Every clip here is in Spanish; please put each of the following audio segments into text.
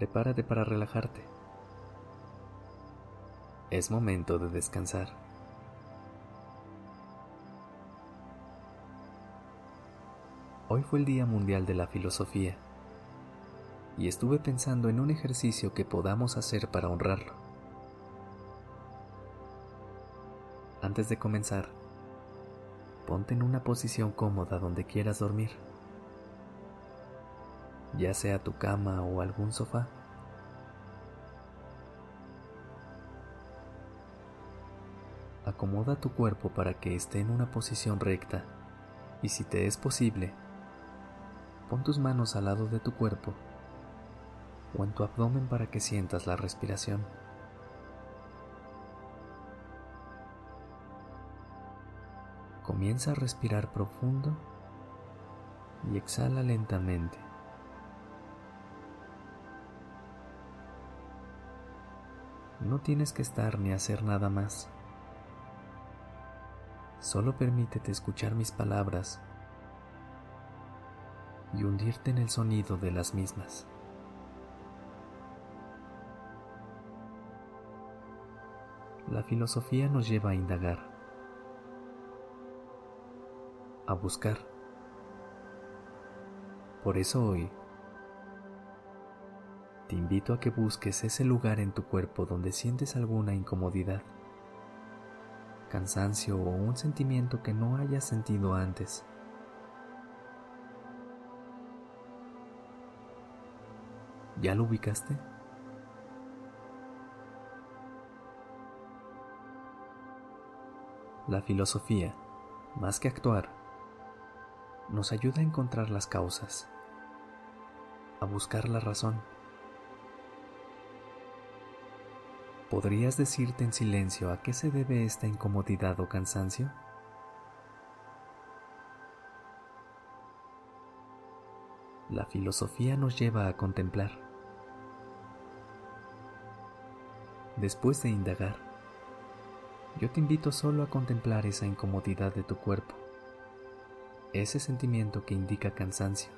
Prepárate para relajarte. Es momento de descansar. Hoy fue el Día Mundial de la Filosofía y estuve pensando en un ejercicio que podamos hacer para honrarlo. Antes de comenzar, ponte en una posición cómoda donde quieras dormir, ya sea tu cama o algún sofá. Acomoda tu cuerpo para que esté en una posición recta y si te es posible, pon tus manos al lado de tu cuerpo o en tu abdomen para que sientas la respiración. Comienza a respirar profundo y exhala lentamente. No tienes que estar ni hacer nada más. Solo permítete escuchar mis palabras y hundirte en el sonido de las mismas. La filosofía nos lleva a indagar, a buscar. Por eso hoy te invito a que busques ese lugar en tu cuerpo donde sientes alguna incomodidad, cansancio o un sentimiento que no hayas sentido antes. ¿Ya lo ubicaste? La filosofía, más que actuar, nos ayuda a encontrar las causas, a buscar la razón. ¿Podrías decirte en silencio a qué se debe esta incomodidad o cansancio? La filosofía nos lleva a contemplar. Después de indagar, yo te invito solo a contemplar esa incomodidad de tu cuerpo, ese sentimiento que indica cansancio.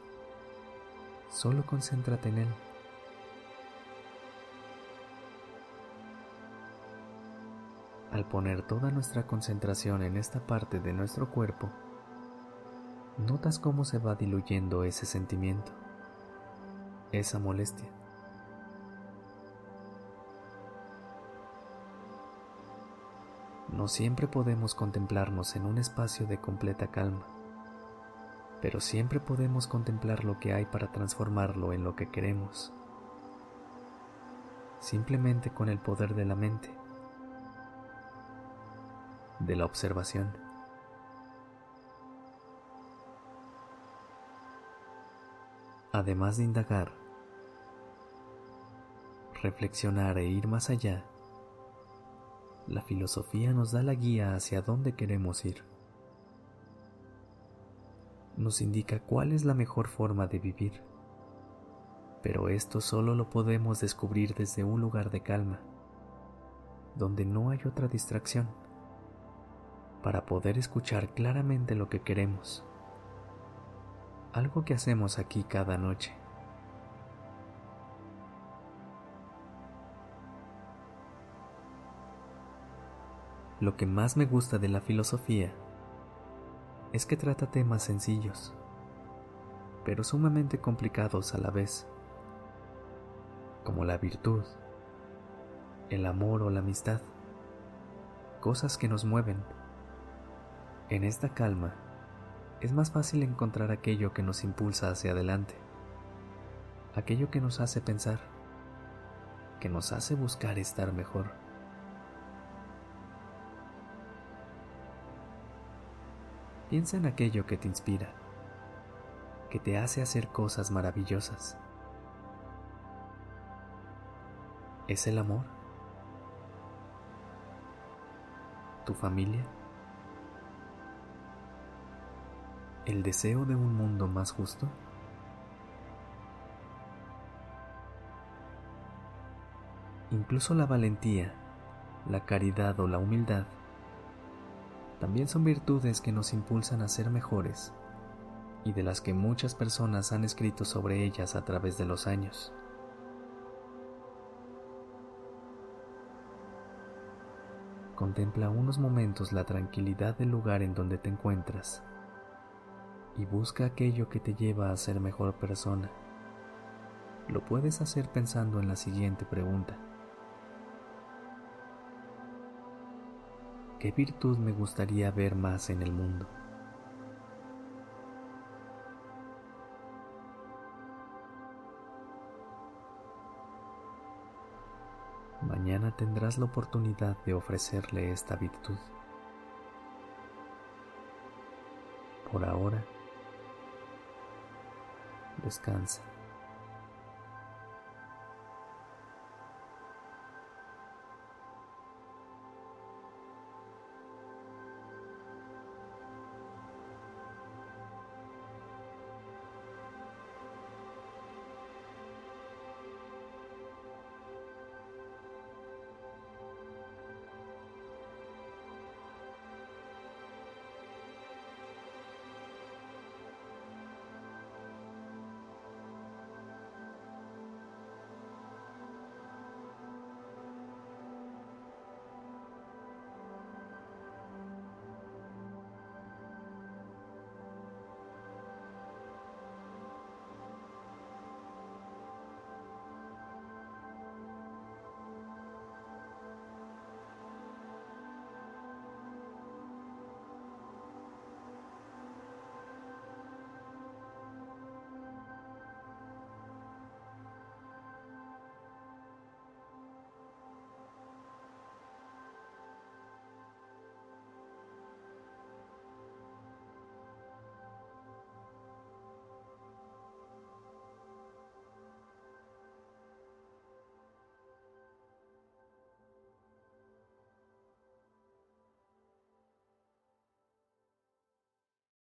Solo concéntrate en él. Al poner toda nuestra concentración en esta parte de nuestro cuerpo, notas cómo se va diluyendo ese sentimiento, esa molestia. No siempre podemos contemplarnos en un espacio de completa calma, pero siempre podemos contemplar lo que hay para transformarlo en lo que queremos, simplemente con el poder de la mente, de la observación. Además de indagar, reflexionar e ir más allá, la filosofía nos da la guía hacia dónde queremos ir. Nos indica cuál es la mejor forma de vivir. Pero esto solo lo podemos descubrir desde un lugar de calma, donde no hay otra distracción, para poder escuchar claramente lo que queremos. Algo que hacemos aquí cada noche. Lo que más me gusta de la filosofía es que trata temas sencillos, pero sumamente complicados a la vez, como la virtud, el amor o la amistad, cosas que nos mueven. En esta calma es más fácil encontrar aquello que nos impulsa hacia adelante, aquello que nos hace pensar, que nos hace buscar estar mejor. Piensa en aquello que te inspira, que te hace hacer cosas maravillosas. ¿Es el amor? ¿Tu familia? ¿El deseo de un mundo más justo? Incluso la valentía, la caridad o la humildad también son virtudes que nos impulsan a ser mejores y de las que muchas personas han escrito sobre ellas a través de los años. Contempla unos momentos la tranquilidad del lugar en donde te encuentras y busca aquello que te lleva a ser mejor persona. Lo puedes hacer pensando en la siguiente pregunta. ¿Qué virtud me gustaría ver más en el mundo? mañana tendrás la oportunidad de ofrecerle esta virtud. Por ahora, descansa.